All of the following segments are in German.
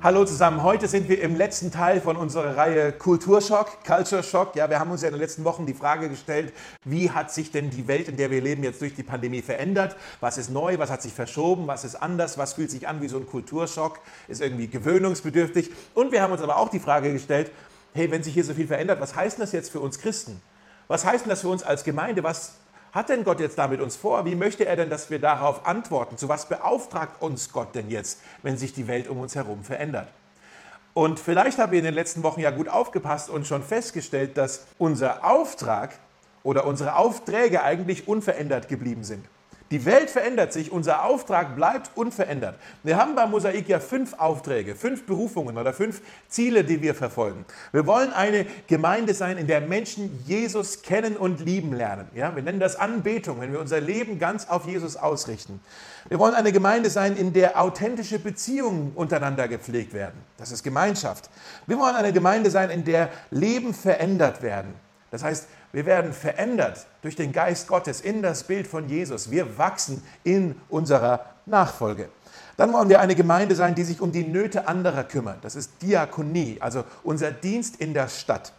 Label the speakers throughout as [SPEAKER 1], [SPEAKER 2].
[SPEAKER 1] Hallo zusammen, heute sind wir im letzten Teil von unserer Reihe Kulturschock, Culture Shock. Ja, wir haben uns ja in den letzten Wochen die Frage gestellt, wie hat sich denn die Welt, in der wir leben, jetzt durch die Pandemie verändert? Was ist neu, was hat sich verschoben, was ist anders, was fühlt sich an wie so ein Kulturschock, ist irgendwie gewöhnungsbedürftig? Und wir haben uns aber auch die Frage gestellt, hey, wenn sich hier so viel verändert, was heißt das jetzt für uns Christen? Was heißt das für uns als Gemeinde? Was hat denn Gott jetzt da mit uns vor? Wie möchte er denn, dass wir darauf antworten? Zu was beauftragt uns Gott denn jetzt, wenn sich die Welt um uns herum verändert? Und vielleicht haben wir in den letzten Wochen ja gut aufgepasst und schon festgestellt, dass unser Auftrag oder unsere Aufträge eigentlich unverändert geblieben sind. Die Welt verändert sich, unser Auftrag bleibt unverändert. Wir haben bei Mosaik ja fünf Aufträge, fünf Berufungen oder fünf Ziele, die wir verfolgen. Wir wollen eine Gemeinde sein, in der Menschen Jesus kennen und lieben lernen. Ja, wir nennen das Anbetung, wenn wir unser Leben ganz auf Jesus ausrichten. Wir wollen eine Gemeinde sein, in der authentische Beziehungen untereinander gepflegt werden. Das ist Gemeinschaft. Wir wollen eine Gemeinde sein, in der Leben verändert werden. Das heißt, wir werden verändert durch den Geist Gottes in das Bild von Jesus. Wir wachsen in unserer Nachfolge. Dann wollen wir eine Gemeinde sein, die sich um die Nöte anderer kümmert. Das ist Diakonie, also unser Dienst in der Stadt.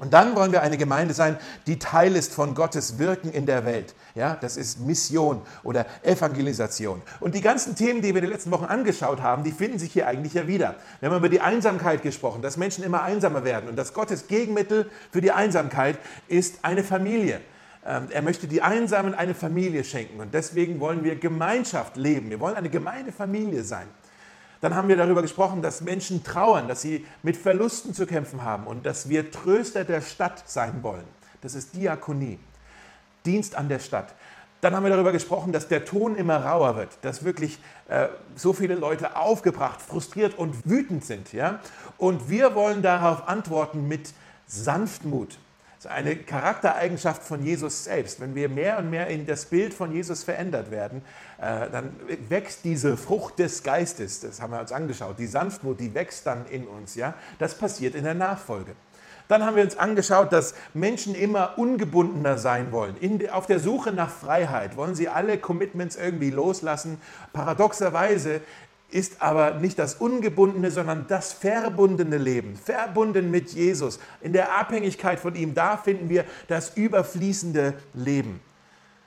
[SPEAKER 1] Und dann wollen wir eine Gemeinde sein, die Teil ist von Gottes Wirken in der Welt. Ja, das ist Mission oder Evangelisation. Und die ganzen Themen, die wir in den letzten Wochen angeschaut haben, die finden sich hier eigentlich ja wieder. Wir haben über die Einsamkeit gesprochen, dass Menschen immer einsamer werden und dass Gottes Gegenmittel für die Einsamkeit ist eine Familie. Ähm, er möchte die Einsamen eine Familie schenken und deswegen wollen wir Gemeinschaft leben. Wir wollen eine Gemeindefamilie sein. Dann haben wir darüber gesprochen, dass Menschen trauern, dass sie mit Verlusten zu kämpfen haben und dass wir Tröster der Stadt sein wollen. Das ist Diakonie, Dienst an der Stadt. Dann haben wir darüber gesprochen, dass der Ton immer rauer wird, dass wirklich äh, so viele Leute aufgebracht, frustriert und wütend sind. Ja? Und wir wollen darauf antworten mit Sanftmut, das ist eine Charaktereigenschaft von Jesus selbst. Wenn wir mehr und mehr in das Bild von Jesus verändert werden, äh, dann wächst diese Frucht des Geistes, das haben wir uns angeschaut, die Sanftmut, die wächst dann in uns. Ja? Das passiert in der Nachfolge. Dann haben wir uns angeschaut, dass Menschen immer ungebundener sein wollen. In, auf der Suche nach Freiheit wollen sie alle Commitments irgendwie loslassen. Paradoxerweise ist aber nicht das ungebundene, sondern das verbundene Leben, verbunden mit Jesus. In der Abhängigkeit von ihm, da finden wir das überfließende Leben.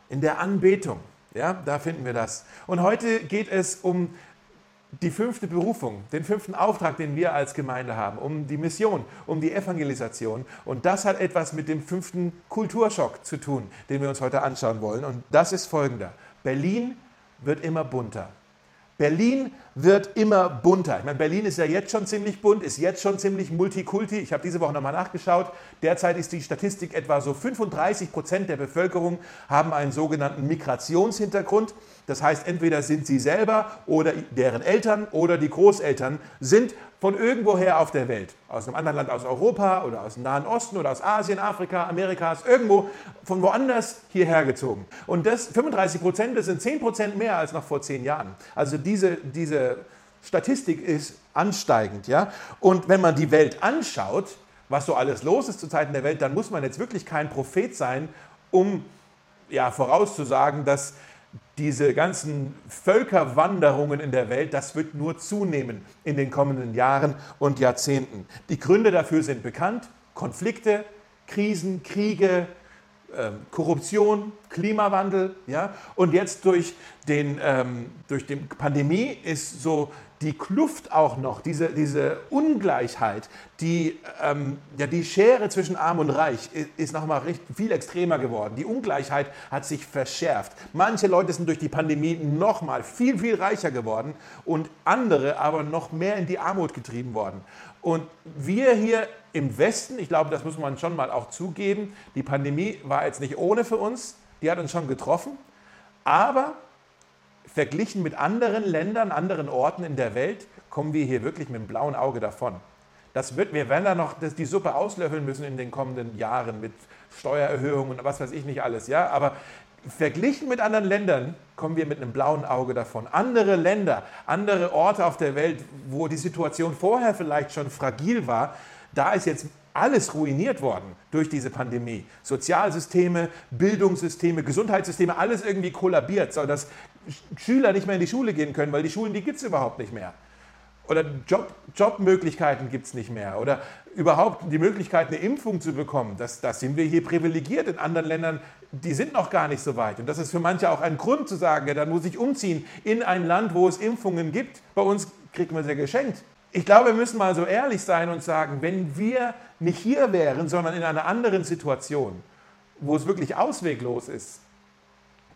[SPEAKER 1] In der Anbetung, ja, da finden wir das. Und heute geht es um die fünfte Berufung, den fünften Auftrag, den wir als Gemeinde haben, um die Mission, um die Evangelisation. Und das hat etwas mit dem fünften Kulturschock zu tun, den wir uns heute anschauen wollen. Und das ist folgender. Berlin wird immer bunter. Berlin wird immer bunter. Ich meine, Berlin ist ja jetzt schon ziemlich bunt, ist jetzt schon ziemlich multikulti. Ich habe diese Woche nochmal nachgeschaut. Derzeit ist die Statistik etwa so 35 Prozent der Bevölkerung haben einen sogenannten Migrationshintergrund. Das heißt, entweder sind sie selber oder deren Eltern oder die Großeltern sind von irgendwoher auf der Welt, aus einem anderen Land, aus Europa oder aus dem Nahen Osten oder aus Asien, Afrika, Amerikas, irgendwo von woanders hierher gezogen. Und das 35 Prozent, das sind 10 Prozent mehr als noch vor zehn Jahren. Also diese, diese Statistik ist ansteigend. Ja? Und wenn man die Welt anschaut, was so alles los ist zu Zeiten der Welt, dann muss man jetzt wirklich kein Prophet sein, um ja, vorauszusagen, dass diese ganzen Völkerwanderungen in der Welt, das wird nur zunehmen in den kommenden Jahren und Jahrzehnten. Die Gründe dafür sind bekannt. Konflikte, Krisen, Kriege, Korruption, Klimawandel. Ja? Und jetzt durch, den, ähm, durch die Pandemie ist so die Kluft auch noch, diese, diese Ungleichheit, die, ähm, ja, die Schere zwischen Arm und Reich ist noch mal viel extremer geworden. Die Ungleichheit hat sich verschärft. Manche Leute sind durch die Pandemie noch mal viel, viel reicher geworden und andere aber noch mehr in die Armut getrieben worden. Und wir hier im Westen, ich glaube, das muss man schon mal auch zugeben, die Pandemie war jetzt nicht ohne für uns, die hat uns schon getroffen, aber verglichen mit anderen Ländern, anderen Orten in der Welt, kommen wir hier wirklich mit dem blauen Auge davon. Das wird, wir werden da noch die Suppe auslöffeln müssen in den kommenden Jahren mit Steuererhöhungen und was weiß ich nicht alles. Ja? Aber verglichen mit anderen Ländern kommen wir mit einem blauen Auge davon. Andere Länder, andere Orte auf der Welt, wo die Situation vorher vielleicht schon fragil war, da ist jetzt alles ruiniert worden durch diese Pandemie. Sozialsysteme, Bildungssysteme, Gesundheitssysteme, alles irgendwie kollabiert, sodass Schüler nicht mehr in die Schule gehen können, weil die Schulen, die gibt es überhaupt nicht mehr. Oder Job, Jobmöglichkeiten gibt es nicht mehr. Oder überhaupt die Möglichkeit, eine Impfung zu bekommen. Das, das sind wir hier privilegiert. In anderen Ländern, die sind noch gar nicht so weit. Und das ist für manche auch ein Grund zu sagen, ja, dann muss ich umziehen in ein Land, wo es Impfungen gibt. Bei uns kriegt man sie geschenkt. Ich glaube, wir müssen mal so ehrlich sein und sagen, wenn wir nicht hier wären, sondern in einer anderen Situation, wo es wirklich ausweglos ist,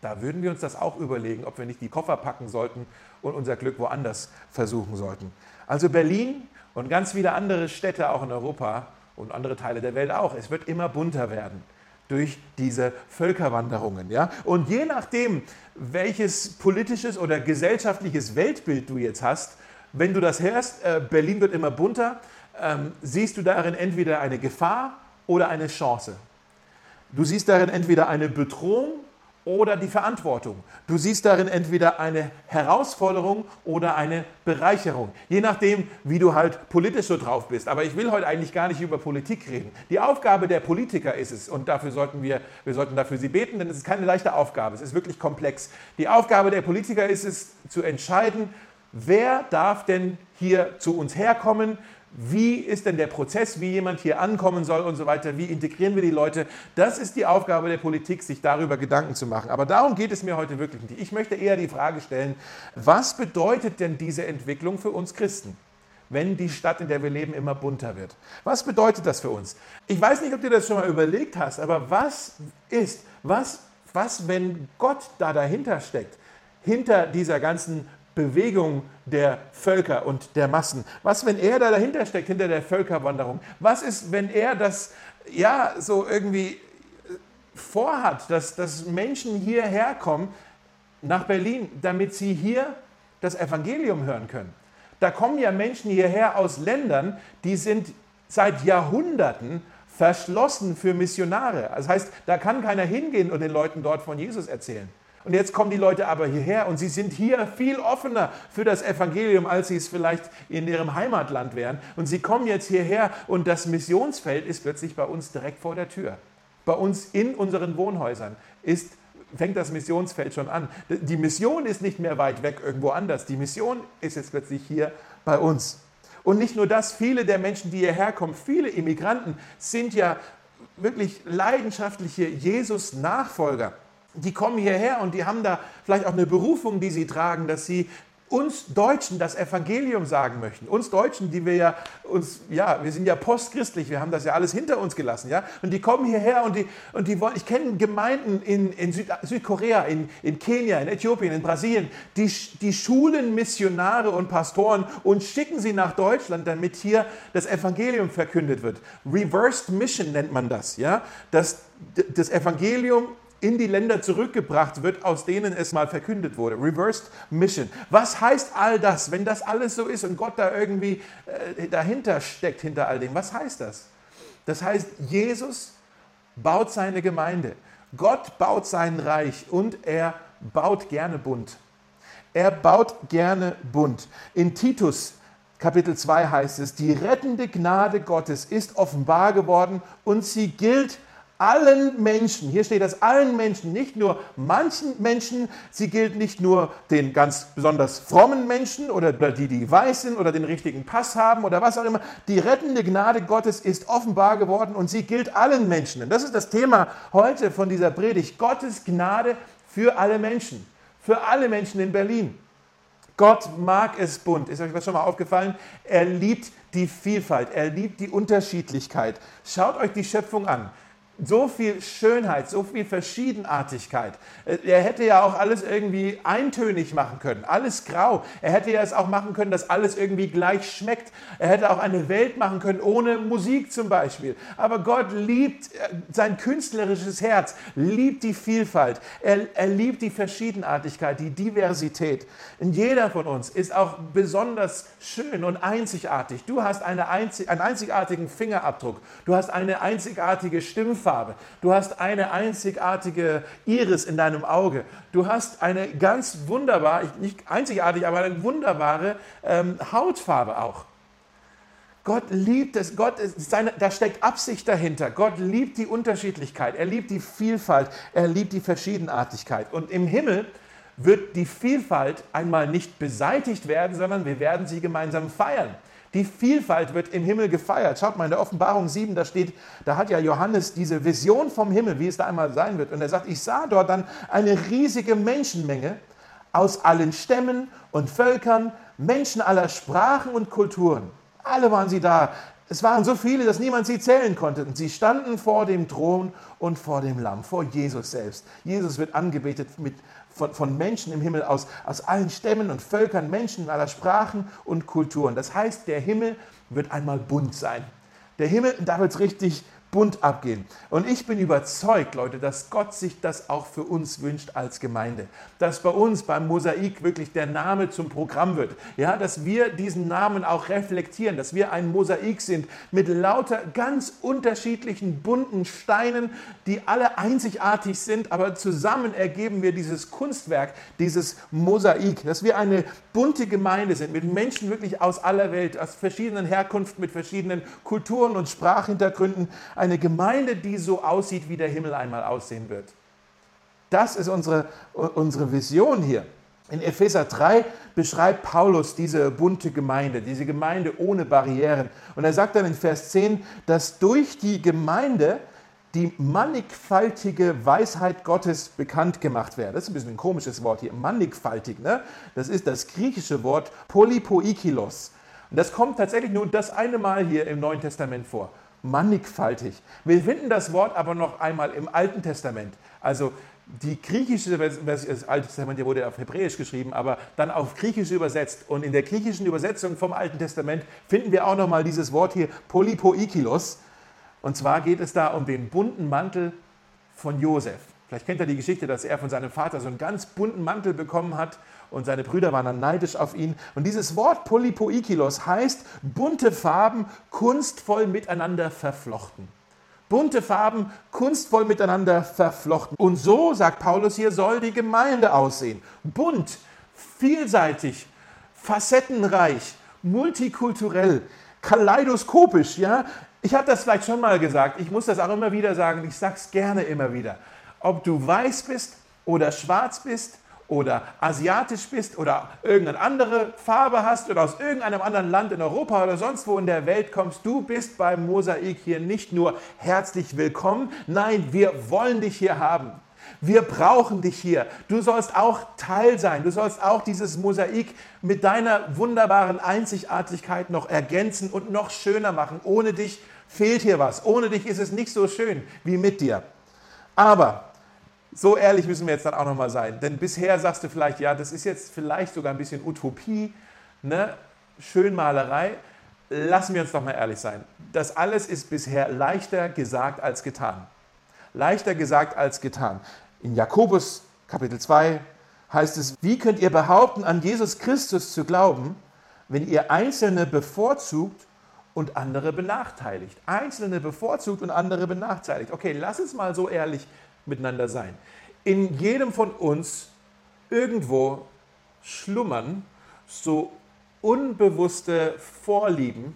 [SPEAKER 1] da würden wir uns das auch überlegen, ob wir nicht die Koffer packen sollten und unser Glück woanders versuchen sollten. Also Berlin und ganz viele andere Städte auch in Europa und andere Teile der Welt auch. Es wird immer bunter werden durch diese Völkerwanderungen. Ja? Und je nachdem, welches politisches oder gesellschaftliches Weltbild du jetzt hast, wenn du das hörst, äh, Berlin wird immer bunter, ähm, siehst du darin entweder eine Gefahr oder eine Chance. Du siehst darin entweder eine Bedrohung oder die Verantwortung. Du siehst darin entweder eine Herausforderung oder eine Bereicherung, je nachdem, wie du halt politisch so drauf bist. Aber ich will heute eigentlich gar nicht über Politik reden. Die Aufgabe der Politiker ist es, und dafür sollten wir, wir sollten dafür sie beten, denn es ist keine leichte Aufgabe, es ist wirklich komplex. Die Aufgabe der Politiker ist es, zu entscheiden, wer darf denn hier zu uns herkommen, wie ist denn der Prozess, wie jemand hier ankommen soll und so weiter, wie integrieren wir die Leute. Das ist die Aufgabe der Politik, sich darüber Gedanken zu machen. Aber darum geht es mir heute wirklich nicht. Ich möchte eher die Frage stellen, was bedeutet denn diese Entwicklung für uns Christen? wenn die Stadt, in der wir leben, immer bunter wird. Was bedeutet das für uns? Ich weiß nicht, ob du das schon mal überlegt hast, aber was ist, was, was wenn Gott da dahinter steckt, hinter dieser ganzen Bewegung der Völker und der Massen? Was, wenn er da dahinter steckt, hinter der Völkerwanderung? Was ist, wenn er das ja so irgendwie äh, vorhat, dass, dass Menschen hierher kommen nach Berlin, damit sie hier das Evangelium hören können? Da kommen ja Menschen hierher aus Ländern, die sind seit Jahrhunderten verschlossen für Missionare. Das heißt, da kann keiner hingehen und den Leuten dort von Jesus erzählen. Und jetzt kommen die Leute aber hierher und sie sind hier viel offener für das Evangelium, als sie es vielleicht in ihrem Heimatland wären. Und sie kommen jetzt hierher und das Missionsfeld ist plötzlich bei uns direkt vor der Tür. Bei uns in unseren Wohnhäusern ist fängt das Missionsfeld schon an. Die Mission ist nicht mehr weit weg irgendwo anders. Die Mission ist jetzt plötzlich hier bei uns. Und nicht nur das, viele der Menschen, die hierher kommen, viele Immigranten sind ja wirklich leidenschaftliche Jesus-Nachfolger die kommen hierher und die haben da vielleicht auch eine Berufung, die sie tragen, dass sie uns Deutschen das Evangelium sagen möchten. Uns Deutschen, die wir ja uns, ja, wir sind ja postchristlich, wir haben das ja alles hinter uns gelassen, ja. Und die kommen hierher und die, und die wollen, ich kenne Gemeinden in, in Süd, Südkorea, in, in Kenia, in Äthiopien, in Brasilien, die, die schulen Missionare und Pastoren und schicken sie nach Deutschland, damit hier das Evangelium verkündet wird. Reversed Mission nennt man das, ja. Das, das Evangelium in die Länder zurückgebracht wird, aus denen es mal verkündet wurde. Reversed Mission. Was heißt all das, wenn das alles so ist und Gott da irgendwie äh, dahinter steckt, hinter all dem? Was heißt das? Das heißt, Jesus baut seine Gemeinde. Gott baut sein Reich und er baut gerne bunt. Er baut gerne bunt. In Titus Kapitel 2 heißt es, die rettende Gnade Gottes ist offenbar geworden und sie gilt allen Menschen, hier steht das allen Menschen, nicht nur manchen Menschen, sie gilt nicht nur den ganz besonders frommen Menschen oder die, die weiß sind oder den richtigen Pass haben oder was auch immer. Die rettende Gnade Gottes ist offenbar geworden und sie gilt allen Menschen. Und das ist das Thema heute von dieser Predigt. Gottes Gnade für alle Menschen, für alle Menschen in Berlin. Gott mag es bunt. Ist euch das schon mal aufgefallen? Er liebt die Vielfalt, er liebt die Unterschiedlichkeit. Schaut euch die Schöpfung an so viel Schönheit, so viel Verschiedenartigkeit. Äh, er hätte ja auch alles irgendwie eintönig machen können, alles grau. Er hätte ja es auch machen können, dass alles irgendwie gleich schmeckt. Er hätte auch eine Welt machen können ohne Musik zum Beispiel. Aber Gott liebt äh, sein künstlerisches Herz, liebt die Vielfalt. Er, er liebt die Verschiedenartigkeit, die Diversität. Und jeder von uns ist auch besonders schön und einzigartig. Du hast eine einzig, einen einzigartigen Fingerabdruck. Du hast eine einzigartige Stimmfarbe. Haarfarbe. Du hast eine einzigartige Iris in deinem Auge. Du hast eine ganz wunderbar, nicht einzigartig, aber eine wunderbare ähm, Hautfarbe auch. Gott liebt es, Gott ist seine, da steckt Absicht dahinter. Gott liebt die Unterschiedlichkeit, er liebt die Vielfalt, er liebt die Verschiedenartigkeit. Und im Himmel wird die Vielfalt einmal nicht beseitigt werden, sondern wir werden sie gemeinsam feiern. Die Vielfalt wird im Himmel gefeiert. Schaut mal in der Offenbarung 7, da steht, da hat ja Johannes diese Vision vom Himmel, wie es da einmal sein wird. Und er sagt, ich sah dort dann eine riesige Menschenmenge aus allen Stämmen und Völkern, Menschen aller Sprachen und Kulturen. Alle waren sie da. Es waren so viele, dass niemand sie zählen konnte. Und sie standen vor dem Thron und vor dem Lamm, vor Jesus selbst. Jesus wird angebetet mit, von, von Menschen im Himmel aus, aus allen Stämmen und Völkern, Menschen aller Sprachen und Kulturen. Das heißt, der Himmel wird einmal bunt sein. Der Himmel, da wird es richtig bunt abgehen. Und ich bin überzeugt, Leute, dass Gott sich das auch für uns wünscht als Gemeinde. Dass bei uns beim Mosaik wirklich der Name zum Programm wird. Ja, dass wir diesen Namen auch reflektieren, dass wir ein Mosaik sind mit lauter ganz unterschiedlichen bunten Steinen, die alle einzigartig sind, aber zusammen ergeben wir dieses Kunstwerk, dieses Mosaik. Dass wir eine bunte Gemeinde sind mit Menschen wirklich aus aller Welt, aus verschiedenen Herkunften, mit verschiedenen Kulturen und Sprachhintergründen eine Gemeinde, die so aussieht, wie der Himmel einmal aussehen wird. Das ist unsere, unsere Vision hier. In Epheser 3 beschreibt Paulus diese bunte Gemeinde, diese Gemeinde ohne Barrieren. Und er sagt dann in Vers 10, dass durch die Gemeinde die mannigfaltige Weisheit Gottes bekannt gemacht werde. Das ist ein bisschen ein komisches Wort hier, mannigfaltig. Ne? Das ist das griechische Wort polypoikilos. Und das kommt tatsächlich nur das eine Mal hier im Neuen Testament vor mannigfaltig. Wir finden das Wort aber noch einmal im Alten Testament. Also die griechische Version, das Alte Testament wurde auf Hebräisch geschrieben, aber dann auf Griechisch übersetzt. Und in der griechischen Übersetzung vom Alten Testament finden wir auch noch mal dieses Wort hier Polypoikilos. Und zwar geht es da um den bunten Mantel von Josef. Vielleicht kennt ihr die Geschichte, dass er von seinem Vater so einen ganz bunten Mantel bekommen hat und seine Brüder waren dann neidisch auf ihn. Und dieses Wort Polypoikilos heißt bunte Farben kunstvoll miteinander verflochten. Bunte Farben kunstvoll miteinander verflochten. Und so, sagt Paulus hier, soll die Gemeinde aussehen. Bunt, vielseitig, facettenreich, multikulturell, kaleidoskopisch, ja. Ich habe das vielleicht schon mal gesagt, ich muss das auch immer wieder sagen, ich sage es gerne immer wieder. Ob du weiß bist oder schwarz bist, oder asiatisch bist oder irgendeine andere Farbe hast oder aus irgendeinem anderen Land in Europa oder sonst wo in der Welt kommst, du bist beim Mosaik hier nicht nur herzlich willkommen, nein, wir wollen dich hier haben. Wir brauchen dich hier. Du sollst auch Teil sein. Du sollst auch dieses Mosaik mit deiner wunderbaren Einzigartigkeit noch ergänzen und noch schöner machen. Ohne dich fehlt hier was. Ohne dich ist es nicht so schön wie mit dir. Aber so ehrlich müssen wir jetzt dann auch nochmal sein. Denn bisher sagst du vielleicht, ja, das ist jetzt vielleicht sogar ein bisschen Utopie, ne? Schönmalerei. Lassen wir uns doch mal ehrlich sein. Das alles ist bisher leichter gesagt als getan. Leichter gesagt als getan. In Jakobus Kapitel 2 heißt es, wie könnt ihr behaupten, an Jesus Christus zu glauben, wenn ihr Einzelne bevorzugt und andere benachteiligt? Einzelne bevorzugt und andere benachteiligt. Okay, lass uns mal so ehrlich miteinander sein. In jedem von uns irgendwo schlummern so unbewusste Vorlieben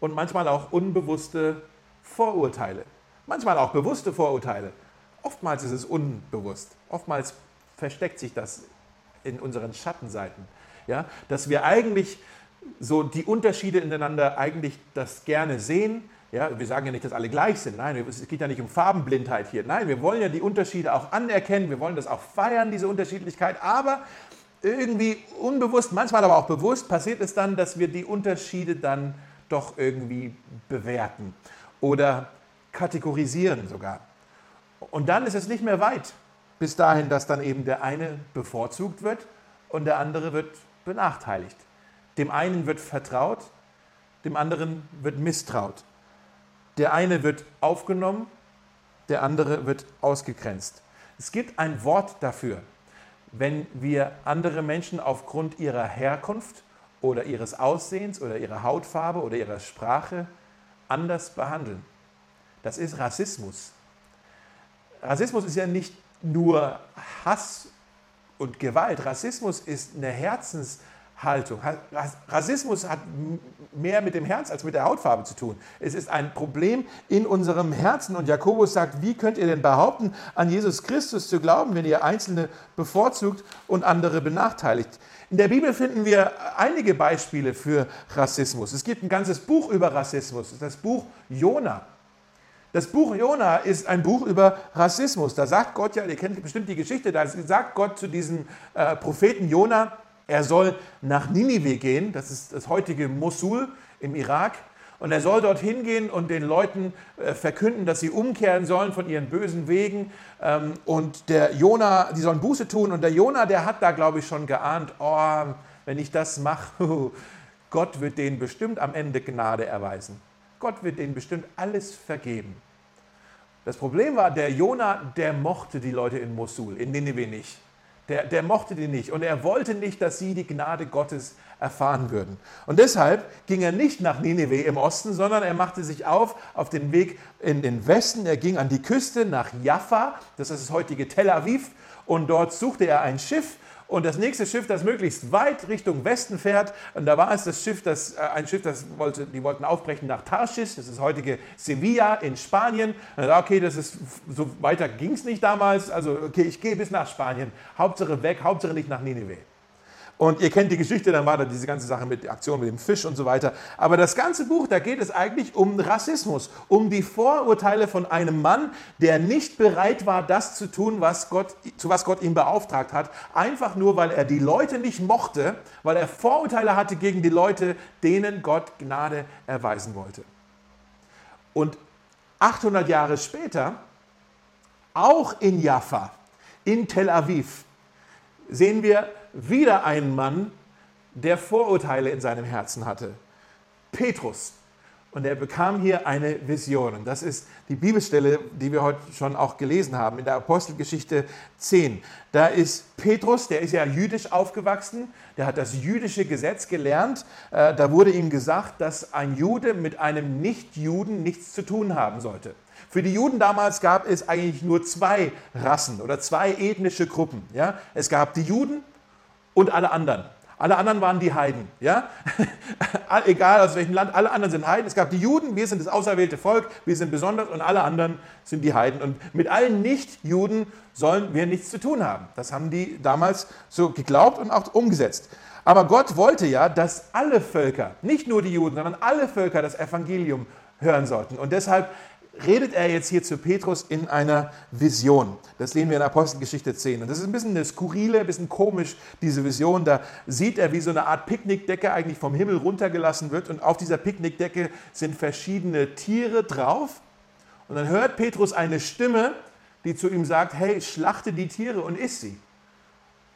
[SPEAKER 1] und manchmal auch unbewusste Vorurteile. Manchmal auch bewusste Vorurteile. Oftmals ist es unbewusst. Oftmals versteckt sich das in unseren Schattenseiten. Ja, dass wir eigentlich so die Unterschiede ineinander eigentlich das gerne sehen, ja, wir sagen ja nicht, dass alle gleich sind. Nein, es geht ja nicht um Farbenblindheit hier. Nein, wir wollen ja die Unterschiede auch anerkennen. Wir wollen das auch feiern, diese Unterschiedlichkeit. Aber irgendwie unbewusst, manchmal aber auch bewusst, passiert es dann, dass wir die Unterschiede dann doch irgendwie bewerten oder kategorisieren sogar. Und dann ist es nicht mehr weit bis dahin, dass dann eben der eine bevorzugt wird und der andere wird benachteiligt. Dem einen wird vertraut, dem anderen wird misstraut. Der eine wird aufgenommen, der andere wird ausgegrenzt. Es gibt ein Wort dafür, wenn wir andere Menschen aufgrund ihrer Herkunft oder ihres Aussehens oder ihrer Hautfarbe oder ihrer Sprache anders behandeln. Das ist Rassismus. Rassismus ist ja nicht nur Hass und Gewalt. Rassismus ist eine Herzenshaltung Haltung. Rassismus hat mehr mit dem Herz als mit der Hautfarbe zu tun. Es ist ein Problem in unserem Herzen. Und Jakobus sagt, wie könnt ihr denn behaupten, an Jesus Christus zu glauben, wenn ihr Einzelne bevorzugt und andere benachteiligt? In der Bibel finden wir einige Beispiele für Rassismus. Es gibt ein ganzes Buch über Rassismus, das Buch Jona. Das Buch Jona ist ein Buch über Rassismus. Da sagt Gott ja, ihr kennt bestimmt die Geschichte, da sagt Gott zu diesem äh, Propheten Jona, er soll nach Ninive gehen, das ist das heutige Mosul im Irak. Und er soll dorthin gehen und den Leuten äh, verkünden, dass sie umkehren sollen von ihren bösen Wegen. Ähm, und der Jona, die sollen Buße tun. Und der Jona, der hat da, glaube ich, schon geahnt, oh, wenn ich das mache, Gott wird denen bestimmt am Ende Gnade erweisen. Gott wird denen bestimmt alles vergeben. Das Problem war, der Jona, der mochte die Leute in Mosul, in Nineveh nicht. Der, der mochte die nicht und er wollte nicht, dass sie die Gnade Gottes erfahren würden. Und deshalb ging er nicht nach Nineveh im Osten, sondern er machte sich auf auf den Weg in den Westen. Er ging an die Küste nach Jaffa, das ist das heutige Tel Aviv, und dort suchte er ein Schiff und das nächste Schiff, das möglichst weit Richtung Westen fährt, und da war es das Schiff, das, äh, ein Schiff, das wollte, die wollten aufbrechen nach Tarsis, das ist heutige Sevilla in Spanien. Und da, okay, das ist, so weiter ging es nicht damals, also okay, ich gehe bis nach Spanien, Hauptsache weg, Hauptsache nicht nach Nineveh. Und ihr kennt die Geschichte, dann war da diese ganze Sache mit der Aktion mit dem Fisch und so weiter. Aber das ganze Buch, da geht es eigentlich um Rassismus, um die Vorurteile von einem Mann, der nicht bereit war, das zu tun, was Gott, zu was Gott ihn beauftragt hat, einfach nur, weil er die Leute nicht mochte, weil er Vorurteile hatte gegen die Leute, denen Gott Gnade erweisen wollte. Und 800 Jahre später, auch in Jaffa, in Tel Aviv, sehen wir wieder einen Mann, der Vorurteile in seinem Herzen hatte. Petrus. Und er bekam hier eine Vision. Und das ist die Bibelstelle, die wir heute schon auch gelesen haben, in der Apostelgeschichte 10. Da ist Petrus, der ist ja jüdisch aufgewachsen, der hat das jüdische Gesetz gelernt. Äh, da wurde ihm gesagt, dass ein Jude mit einem Nichtjuden nichts zu tun haben sollte. Für die Juden damals gab es eigentlich nur zwei Rassen oder zwei ethnische Gruppen. Ja? Es gab die Juden und alle anderen. Alle anderen waren die Heiden. Ja? Egal aus welchem Land, alle anderen sind Heiden. Es gab die Juden, wir sind das auserwählte Volk, wir sind besonders und alle anderen sind die Heiden. Und mit allen Nicht-Juden sollen wir nichts zu tun haben. Das haben die damals so geglaubt und auch umgesetzt. Aber Gott wollte ja, dass alle Völker, nicht nur die Juden, sondern alle Völker das Evangelium hören sollten. Und deshalb redet er jetzt hier zu Petrus in einer Vision. Das sehen wir in Apostelgeschichte 10. Und das ist ein bisschen eine skurrile, ein bisschen komisch, diese Vision. Da sieht er, wie so eine Art Picknickdecke eigentlich vom Himmel runtergelassen wird. Und auf dieser Picknickdecke sind verschiedene Tiere drauf. Und dann hört Petrus eine Stimme, die zu ihm sagt, hey, schlachte die Tiere und iss sie.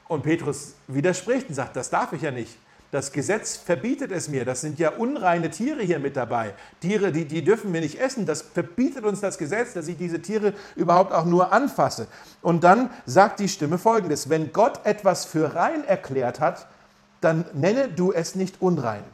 [SPEAKER 1] Und Petrus widerspricht und sagt, das darf ich ja nicht. Das Gesetz verbietet es mir. Das sind ja unreine Tiere hier mit dabei. Tiere, die, die dürfen wir nicht essen. Das verbietet uns das Gesetz, dass ich diese Tiere überhaupt auch nur anfasse. Und dann sagt die Stimme folgendes. Wenn Gott etwas für rein erklärt hat, dann nenne du es nicht unrein.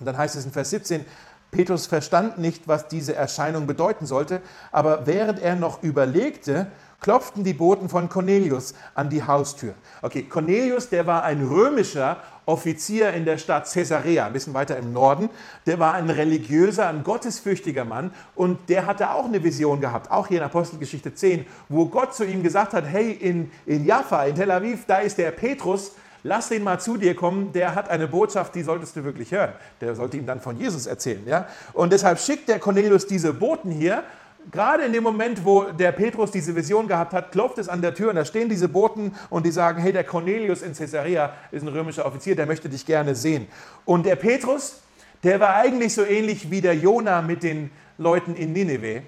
[SPEAKER 1] Und dann heißt es in Vers 17, Petrus verstand nicht, was diese Erscheinung bedeuten sollte, aber während er noch überlegte, klopften die Boten von Cornelius an die Haustür. Okay, Cornelius, der war ein römischer Offizier in der Stadt Caesarea, ein bisschen weiter im Norden. Der war ein religiöser, ein gottesfürchtiger Mann und der hatte auch eine Vision gehabt, auch hier in Apostelgeschichte 10, wo Gott zu ihm gesagt hat, hey, in, in Jaffa, in Tel Aviv, da ist der Petrus, lass den mal zu dir kommen, der hat eine Botschaft, die solltest du wirklich hören. Der sollte ihm dann von Jesus erzählen. Ja? Und deshalb schickt der Cornelius diese Boten hier gerade in dem Moment, wo der Petrus diese Vision gehabt hat, klopft es an der Tür und da stehen diese Boten und die sagen, hey, der Cornelius in Caesarea ist ein römischer Offizier, der möchte dich gerne sehen. Und der Petrus, der war eigentlich so ähnlich wie der Jona mit den Leuten in Nineveh.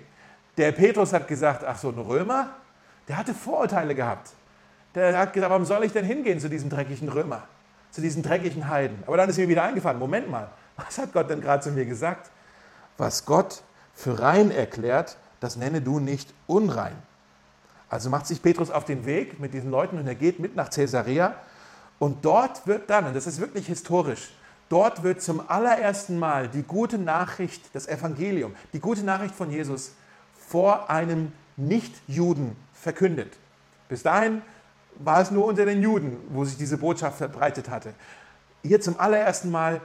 [SPEAKER 1] Der Petrus hat gesagt, ach so, ein Römer, der hatte Vorurteile gehabt. Der hat gesagt, warum soll ich denn hingehen zu diesem dreckigen Römer, zu diesen dreckigen Heiden? Aber dann ist mir wieder eingefallen, Moment mal, was hat Gott denn gerade zu mir gesagt? Was Gott für rein erklärt, das nenne du nicht unrein. Also macht sich Petrus auf den Weg mit diesen Leuten und er geht mit nach Caesarea. Und dort wird dann, und das ist wirklich historisch, dort wird zum allerersten Mal die gute Nachricht, das Evangelium, die gute Nachricht von Jesus vor einem Nichtjuden verkündet. Bis dahin war es nur unter den Juden, wo sich diese Botschaft verbreitet hatte. hier zum allerersten Mal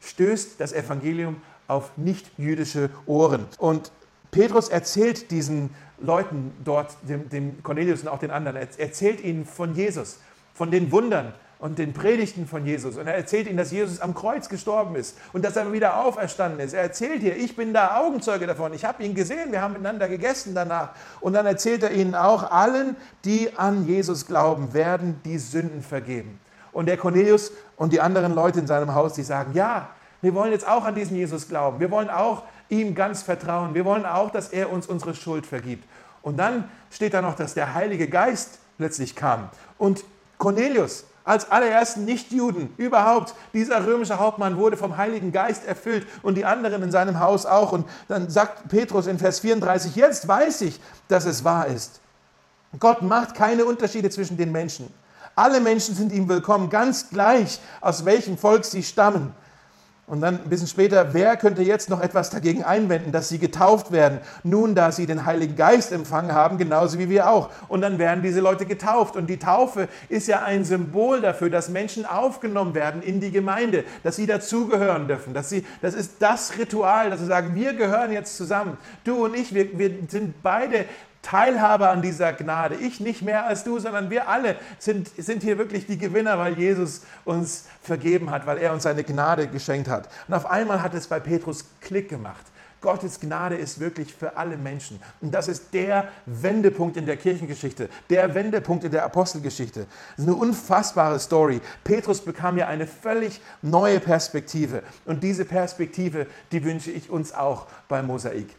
[SPEAKER 1] stößt das Evangelium auf nicht-jüdische Ohren. Und Petrus erzählt diesen Leuten dort, dem, dem Cornelius und auch den anderen, er erzählt ihnen von Jesus, von den Wundern, und den Predigten von Jesus. Und er erzählt ihnen, dass Jesus am Kreuz gestorben ist und dass er wieder auferstanden ist. Er erzählt hier, ich bin da Augenzeuge davon. Ich habe ihn gesehen, wir haben miteinander gegessen danach. Und dann erzählt er ihnen auch, allen, die an Jesus glauben, werden die Sünden vergeben. Und der Cornelius und die anderen Leute in seinem Haus, die sagen, ja, wir wollen jetzt auch an diesen Jesus glauben. Wir wollen auch ihm ganz vertrauen. Wir wollen auch, dass er uns unsere Schuld vergibt. Und dann steht da noch, dass der Heilige Geist plötzlich kam. Und Cornelius, als allerersten Nichtjuden überhaupt. Dieser römische Hauptmann wurde vom Heiligen Geist erfüllt und die anderen in seinem Haus auch. Und dann sagt Petrus in Vers 34, jetzt weiß ich, dass es wahr ist. Gott macht keine Unterschiede zwischen den Menschen. Alle Menschen sind ihm willkommen, ganz gleich, aus welchem Volk sie stammen. Und dann ein bisschen später, wer könnte jetzt noch etwas dagegen einwenden, dass sie getauft werden, nun da sie den Heiligen Geist empfangen haben, genauso wie wir auch. Und dann werden diese Leute getauft. Und die Taufe ist ja ein Symbol dafür, dass Menschen aufgenommen werden in die Gemeinde, dass sie dazugehören dürfen. Dass sie, das ist das Ritual, dass sie sagen, wir gehören jetzt zusammen. Du und ich, wir, wir sind beide Teilhaber an dieser Gnade. Ich nicht mehr als du, sondern wir alle sind, sind hier wirklich die Gewinner, weil Jesus uns vergeben hat, weil er uns seine Gnade geschenkt hat. Und auf einmal hat es bei Petrus Klick gemacht. Gottes Gnade ist wirklich für alle Menschen. Und das ist der Wendepunkt in der Kirchengeschichte, der Wendepunkt in der Apostelgeschichte. Das ist eine unfassbare Story. Petrus bekam ja eine völlig neue Perspektive. Und diese Perspektive, die wünsche ich uns auch beim Mosaik.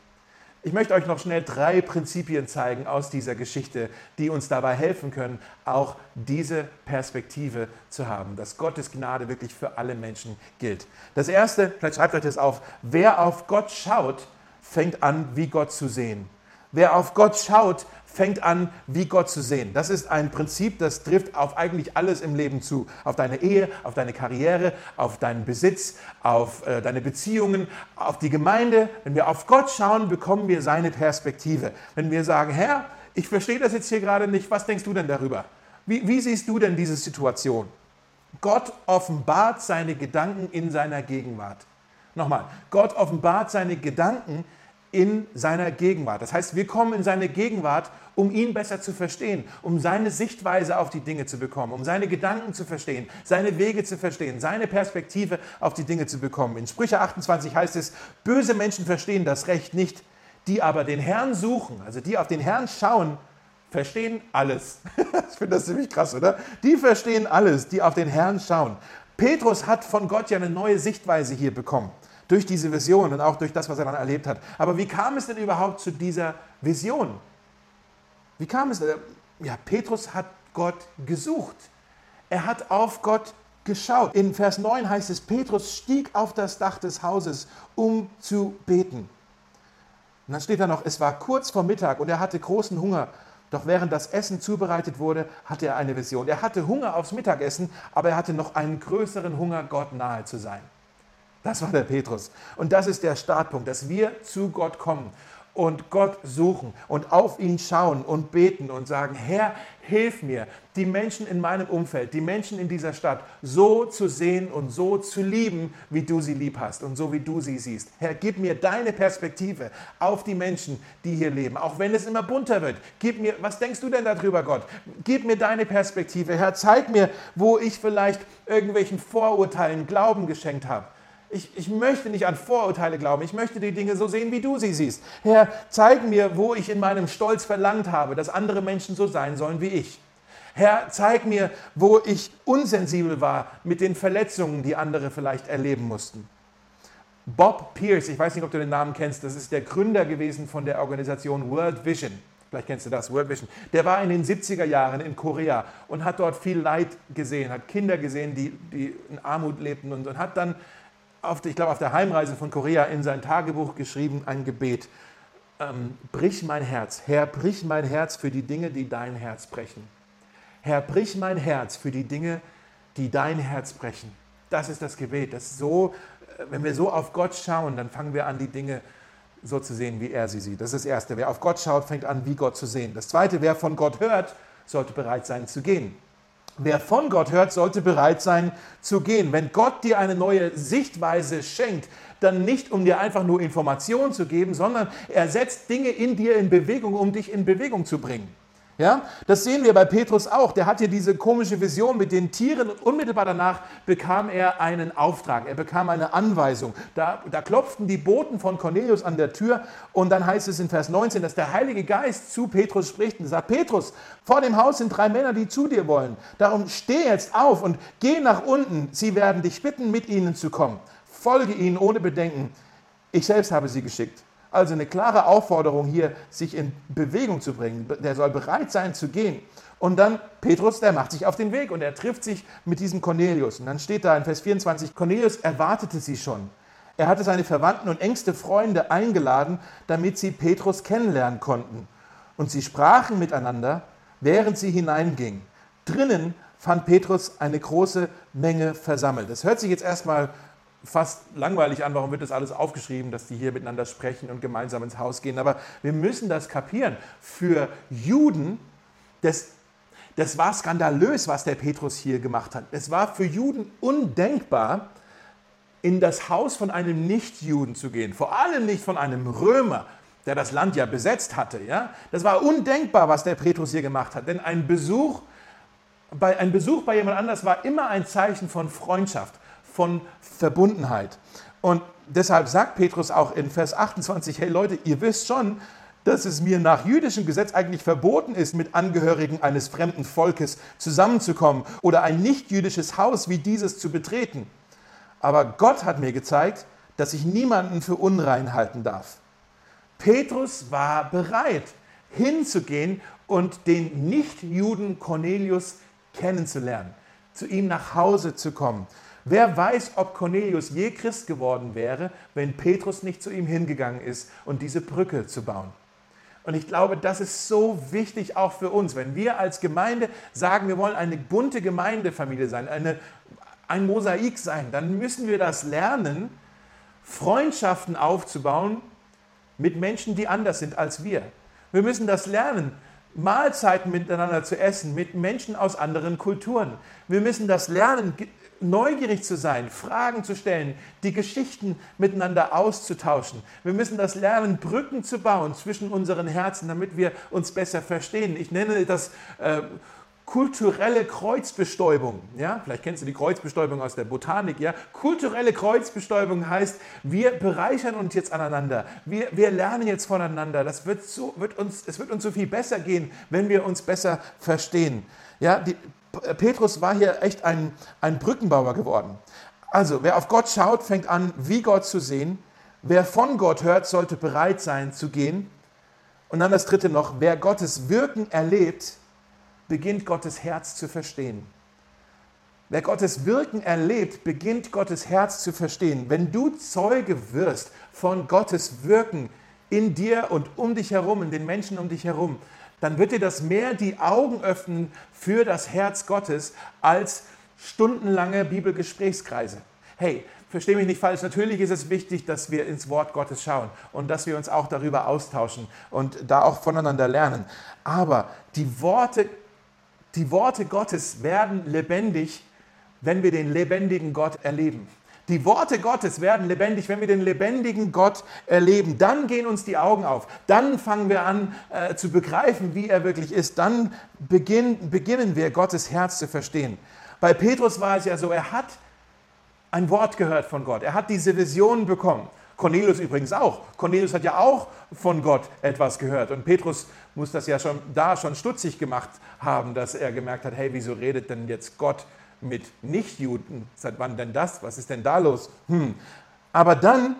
[SPEAKER 1] Ich möchte euch noch schnell drei Prinzipien zeigen aus dieser Geschichte, die uns dabei helfen können, auch diese Perspektive zu haben, dass Gottes Gnade wirklich für alle Menschen gilt. Das erste, vielleicht schreibt euch das auf, wer auf Gott schaut, fängt an, wie Gott zu sehen. Wer auf Gott schaut, fängt an, wie Gott zu sehen. Das ist ein Prinzip, das trifft auf eigentlich alles im Leben zu. Auf deine Ehe, auf deine Karriere, auf deinen Besitz, auf äh, deine Beziehungen, auf die Gemeinde. Wenn wir auf Gott schauen, bekommen wir seine Perspektive. Wenn wir sagen, Herr, ich verstehe das jetzt hier gerade nicht, was denkst du denn darüber? Wie, wie siehst du denn diese Situation? Gott offenbart seine Gedanken in seiner Gegenwart. Nochmal, Gott offenbart seine Gedanken in seiner Gegenwart. Das heißt, wir kommen in seine Gegenwart, um ihn besser zu verstehen, um seine Sichtweise auf die Dinge zu bekommen, um seine Gedanken zu verstehen, seine Wege zu verstehen, seine Perspektive auf die Dinge zu bekommen. In Sprüche 28 heißt es, böse Menschen verstehen das Recht nicht, die aber den Herrn suchen, also die auf den Herrn schauen, verstehen alles. ich finde das ziemlich krass, oder? Die verstehen alles, die auf den Herrn schauen. Petrus hat von Gott ja eine neue Sichtweise hier bekommen durch diese Vision und auch durch das, was er dann erlebt hat. Aber wie kam es denn überhaupt zu dieser Vision? Wie kam es? Ja, Petrus hat Gott gesucht. Er hat auf Gott geschaut. In Vers 9 heißt es, Petrus stieg auf das Dach des Hauses, um zu beten. Und dann steht da noch, es war kurz vor Mittag und er hatte großen Hunger. Doch während das Essen zubereitet wurde, hatte er eine Vision. Er hatte Hunger aufs Mittagessen, aber er hatte noch einen größeren Hunger, Gott nahe zu sein. Das war der Petrus. Und das ist der Startpunkt, dass wir zu Gott kommen und Gott suchen und auf ihn schauen und beten und sagen, Herr, hilf mir, die Menschen in meinem Umfeld, die Menschen in dieser Stadt so zu sehen und so zu lieben, wie du sie lieb hast und so wie du sie siehst. Herr, gib mir deine Perspektive auf die Menschen, die hier leben, auch wenn es immer bunter wird. Gib mir, was denkst du denn darüber, Gott? Gib mir deine Perspektive. Herr, zeig mir, wo ich vielleicht irgendwelchen Vorurteilen Glauben geschenkt habe. Ich, ich möchte nicht an Vorurteile glauben. Ich möchte die Dinge so sehen, wie du sie siehst. Herr, zeig mir, wo ich in meinem Stolz verlangt habe, dass andere Menschen so sein sollen wie ich. Herr, zeig mir, wo ich unsensibel war mit den Verletzungen, die andere vielleicht erleben mussten. Bob Pierce, ich weiß nicht, ob du den Namen kennst, das ist der Gründer gewesen von der Organisation World Vision. Vielleicht kennst du das, World Vision. Der war in den 70er Jahren in Korea und hat dort viel Leid gesehen, hat Kinder gesehen, die, die in Armut lebten und, und hat dann auf, ich glaube, auf der Heimreise von Korea in sein Tagebuch geschrieben, ein Gebet. Ähm, brich mein Herz, Herr, brich mein Herz für die Dinge, die dein Herz brechen. Herr, brich mein Herz für die Dinge, die dein Herz brechen. Das ist das Gebet. Das so, äh, wenn wir so auf Gott schauen, dann fangen wir an, die Dinge so zu sehen, wie er sie sieht. Das ist das Erste. Wer auf Gott schaut, fängt an, wie Gott zu sehen. Das Zweite, wer von Gott hört, sollte bereit sein zu gehen. Wer von Gott hört, sollte bereit sein zu gehen. Wenn Gott dir eine neue Sichtweise schenkt, dann nicht, um dir einfach nur Informationen zu geben, sondern er setzt Dinge in dir in Bewegung, um dich in Bewegung zu bringen. Ja, das sehen wir bei Petrus auch. Der hat hier diese komische Vision mit den Tieren und unmittelbar danach bekam er einen Auftrag. Er bekam eine Anweisung. Da, da klopften die Boten von Cornelius an der Tür und dann heißt es in Vers 19, dass der Heilige Geist zu Petrus spricht und sagt, Petrus, vor dem Haus sind drei Männer, die zu dir wollen. Darum steh jetzt auf und geh nach unten. Sie werden dich bitten, mit ihnen zu kommen. Folge ihnen ohne Bedenken. Ich selbst habe sie geschickt. Also eine klare Aufforderung hier, sich in Bewegung zu bringen. Der soll bereit sein zu gehen. Und dann Petrus, der macht sich auf den Weg und er trifft sich mit diesem Cornelius. Und dann steht da in Vers 24, Cornelius erwartete sie schon. Er hatte seine Verwandten und engste Freunde eingeladen, damit sie Petrus kennenlernen konnten. Und sie sprachen miteinander, während sie hineingingen. Drinnen fand Petrus eine große Menge versammelt. Das hört sich jetzt erstmal fast langweilig an, warum wird das alles aufgeschrieben, dass die hier miteinander sprechen und gemeinsam ins Haus gehen. Aber wir müssen das kapieren. Für Juden, das, das war skandalös, was der Petrus hier gemacht hat. Es war für Juden undenkbar, in das Haus von einem Nichtjuden zu gehen. Vor allem nicht von einem Römer, der das Land ja besetzt hatte. Ja? Das war undenkbar, was der Petrus hier gemacht hat. Denn ein Besuch bei, ein Besuch bei jemand anders war immer ein Zeichen von Freundschaft von Verbundenheit. Und deshalb sagt Petrus auch in Vers 28, hey Leute, ihr wisst schon, dass es mir nach jüdischem Gesetz eigentlich verboten ist, mit Angehörigen eines fremden Volkes zusammenzukommen oder ein nicht-jüdisches Haus wie dieses zu betreten. Aber Gott hat mir gezeigt, dass ich niemanden für unrein halten darf. Petrus war bereit, hinzugehen und den Nichtjuden Cornelius kennenzulernen, zu ihm nach Hause zu kommen. Wer weiß, ob Cornelius je Christ geworden wäre, wenn Petrus nicht zu ihm hingegangen ist und diese Brücke zu bauen. Und ich glaube, das ist so wichtig auch für uns. Wenn wir als Gemeinde sagen, wir wollen eine bunte Gemeindefamilie sein, eine, ein Mosaik sein, dann müssen wir das lernen, Freundschaften aufzubauen mit Menschen, die anders sind als wir. Wir müssen das lernen, Mahlzeiten miteinander zu essen mit Menschen aus anderen Kulturen. Wir müssen das lernen, neugierig zu sein, Fragen zu stellen, die Geschichten miteinander auszutauschen. Wir müssen das lernen, Brücken zu bauen zwischen unseren Herzen, damit wir uns besser verstehen. Ich nenne das äh, kulturelle Kreuzbestäubung. Ja? Vielleicht kennst du die Kreuzbestäubung aus der Botanik. Ja? Kulturelle Kreuzbestäubung heißt, wir bereichern uns jetzt aneinander. Wir, wir lernen jetzt voneinander. Das wird so, wird uns, es wird uns so viel besser gehen, wenn wir uns besser verstehen. Ja, die, Petrus war hier echt ein, ein Brückenbauer geworden. Also, wer auf Gott schaut, fängt an, wie Gott zu sehen. Wer von Gott hört, sollte bereit sein zu gehen. Und dann das dritte noch, wer Gottes Wirken erlebt, beginnt Gottes Herz zu verstehen. Wer Gottes Wirken erlebt, beginnt Gottes Herz zu verstehen. Wenn du Zeuge wirst von Gottes Wirken in dir und um dich herum, in den Menschen um dich herum, dann wird dir das mehr die Augen öffnen für das Herz Gottes als stundenlange Bibelgesprächskreise. Hey, verstehe mich nicht falsch, natürlich ist es wichtig, dass wir ins Wort Gottes schauen und dass wir uns auch darüber austauschen und da auch voneinander lernen. Aber die Worte, die Worte Gottes werden lebendig, wenn wir den lebendigen Gott erleben. Die Worte Gottes werden lebendig, wenn wir den lebendigen Gott erleben. Dann gehen uns die Augen auf. Dann fangen wir an äh, zu begreifen, wie er wirklich ist. Dann beginn, beginnen wir, Gottes Herz zu verstehen. Bei Petrus war es ja so, er hat ein Wort gehört von Gott. Er hat diese Vision bekommen. Cornelius übrigens auch. Cornelius hat ja auch von Gott etwas gehört. Und Petrus muss das ja schon da schon stutzig gemacht haben, dass er gemerkt hat, hey, wieso redet denn jetzt Gott mit Nichtjuden. Seit wann denn das? Was ist denn da los? Hm. Aber dann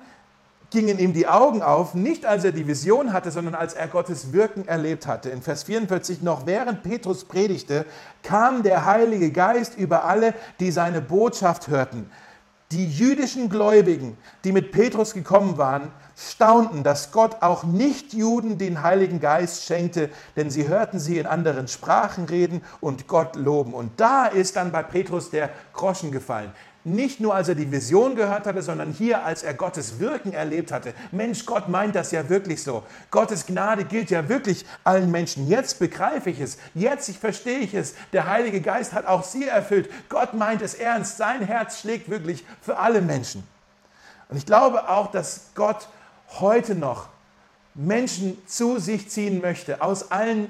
[SPEAKER 1] gingen ihm die Augen auf, nicht als er die Vision hatte, sondern als er Gottes Wirken erlebt hatte. In Vers 44 noch, während Petrus predigte, kam der Heilige Geist über alle, die seine Botschaft hörten. Die jüdischen Gläubigen, die mit Petrus gekommen waren, staunten, dass Gott auch Nicht-Juden den Heiligen Geist schenkte, denn sie hörten sie in anderen Sprachen reden und Gott loben. Und da ist dann bei Petrus der Groschen gefallen. Nicht nur, als er die Vision gehört hatte, sondern hier, als er Gottes Wirken erlebt hatte. Mensch, Gott meint das ja wirklich so. Gottes Gnade gilt ja wirklich allen Menschen. Jetzt begreife ich es. Jetzt ich verstehe ich es. Der Heilige Geist hat auch sie erfüllt. Gott meint es ernst. Sein Herz schlägt wirklich für alle Menschen. Und ich glaube auch, dass Gott heute noch Menschen zu sich ziehen möchte, aus allen,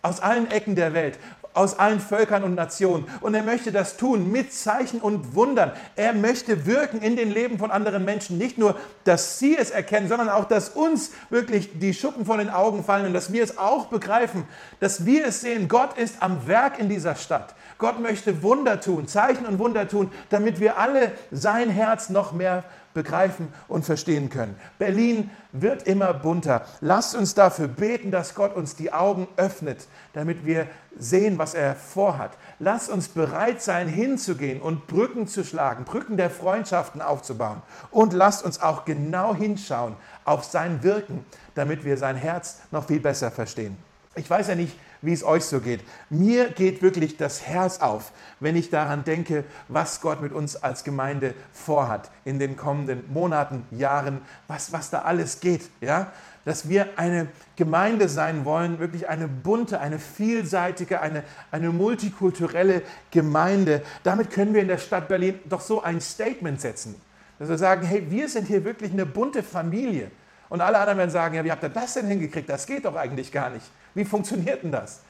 [SPEAKER 1] aus allen Ecken der Welt, aus allen Völkern und Nationen. Und er möchte das tun mit Zeichen und Wundern. Er möchte wirken in den Leben von anderen Menschen. Nicht nur, dass sie es erkennen, sondern auch, dass uns wirklich die Schuppen von den Augen fallen und dass wir es auch begreifen, dass wir es sehen. Gott ist am Werk in dieser Stadt. Gott möchte Wunder tun, Zeichen und Wunder tun, damit wir alle sein Herz noch mehr begreifen und verstehen können. Berlin wird immer bunter. Lasst uns dafür beten, dass Gott uns die Augen öffnet, damit wir sehen, was er vorhat. Lasst uns bereit sein, hinzugehen und Brücken zu schlagen, Brücken der Freundschaften aufzubauen. Und lasst uns auch genau hinschauen auf sein Wirken, damit wir sein Herz noch viel besser verstehen. Ich weiß ja nicht, wie es euch so geht. Mir geht wirklich das Herz auf, wenn ich daran denke, was Gott mit uns als Gemeinde vorhat in den kommenden Monaten, Jahren, was, was da alles geht. Ja? Dass wir eine Gemeinde sein wollen, wirklich eine bunte, eine vielseitige, eine, eine multikulturelle Gemeinde. Damit können wir in der Stadt Berlin doch so ein Statement setzen. Dass wir sagen, hey, wir sind hier wirklich eine bunte Familie. Und alle anderen werden sagen, ja, wie habt ihr das denn hingekriegt? Das geht doch eigentlich gar nicht. Wie funktioniert denn das?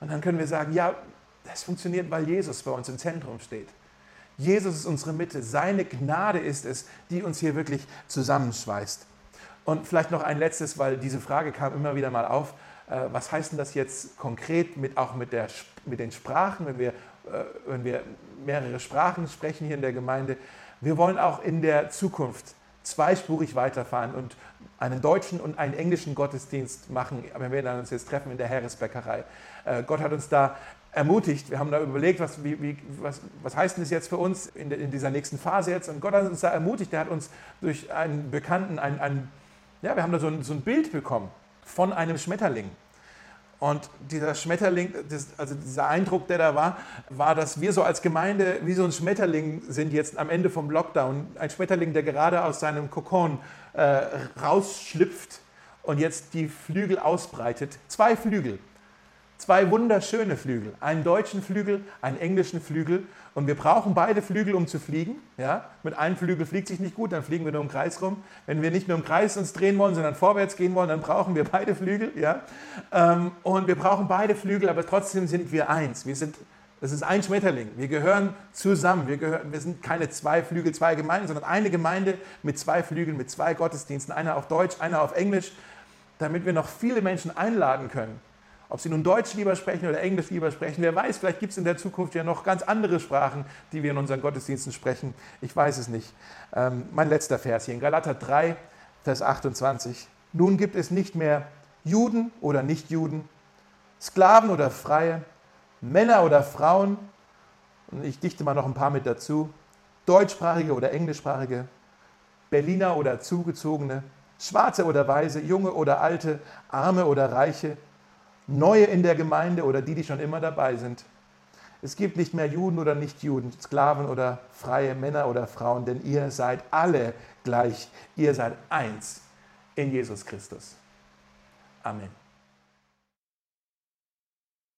[SPEAKER 1] Und dann können wir sagen, ja, das funktioniert, weil Jesus bei uns im Zentrum steht. Jesus ist unsere Mitte. Seine Gnade ist es, die uns hier wirklich zusammenschweißt. Und vielleicht noch ein letztes, weil diese Frage kam immer wieder mal auf. Äh, was heißt denn das jetzt konkret mit, auch mit, der, mit den Sprachen, wenn wir, äh, wenn wir mehrere Sprachen sprechen hier in der Gemeinde? Wir wollen auch in der Zukunft zweispurig weiterfahren und einen deutschen und einen englischen Gottesdienst machen, wenn wir uns jetzt treffen in der Heeresbäckerei. Äh, Gott hat uns da ermutigt. Wir haben da überlegt, was, wie, wie, was, was heißt denn das jetzt für uns in, in, dieser nächsten Phase jetzt? Und Gott hat uns da ermutigt. Er hat uns durch einen Bekannten, ein, ein, ja, wir haben da so ein, so ein Bild bekommen von einem Schmetterling. Und dieser Schmetterling, also dieser Eindruck, der da war, war, dass wir so als Gemeinde wie so ein Schmetterling sind jetzt am Ende vom Lockdown. Ein Schmetterling, der gerade aus seinem Kokon äh, rausschlüpft und jetzt die Flügel ausbreitet. Zwei Flügel. Zwei wunderschöne Flügel. Einen deutschen Flügel, einen englischen Flügel. Und wir brauchen beide Flügel, um zu fliegen. Ja? Mit einem Flügel fliegt sich nicht gut, dann fliegen wir nur im Kreis rum. Wenn wir nicht nur im Kreis uns drehen wollen, sondern vorwärts gehen wollen, dann brauchen wir beide Flügel. Ja? Ähm, und wir brauchen beide Flügel, aber trotzdem sind wir eins. Wir sind, das ist ein Schmetterling. Wir gehören zusammen. Wir, gehören, wir sind keine zwei Flügel, zwei Gemeinden, sondern eine Gemeinde mit zwei Flügeln, mit zwei Gottesdiensten. Einer auf Deutsch, einer auf Englisch, damit wir noch viele Menschen einladen können ob sie nun Deutsch lieber sprechen oder Englisch lieber sprechen, wer weiß, vielleicht gibt es in der Zukunft ja noch ganz andere Sprachen, die wir in unseren Gottesdiensten sprechen. Ich weiß es nicht. Ähm, mein letzter Vers hier in Galater 3, Vers 28. Nun gibt es nicht mehr Juden oder Nichtjuden, Sklaven oder Freie, Männer oder Frauen, und ich dichte mal noch ein paar mit dazu, deutschsprachige oder englischsprachige, Berliner oder Zugezogene, Schwarze oder Weiße, Junge oder Alte, Arme oder Reiche, Neue in der Gemeinde oder die, die schon immer dabei sind. Es gibt nicht mehr Juden oder Nichtjuden, Sklaven oder freie Männer oder Frauen, denn ihr seid alle gleich. Ihr seid eins in Jesus Christus. Amen.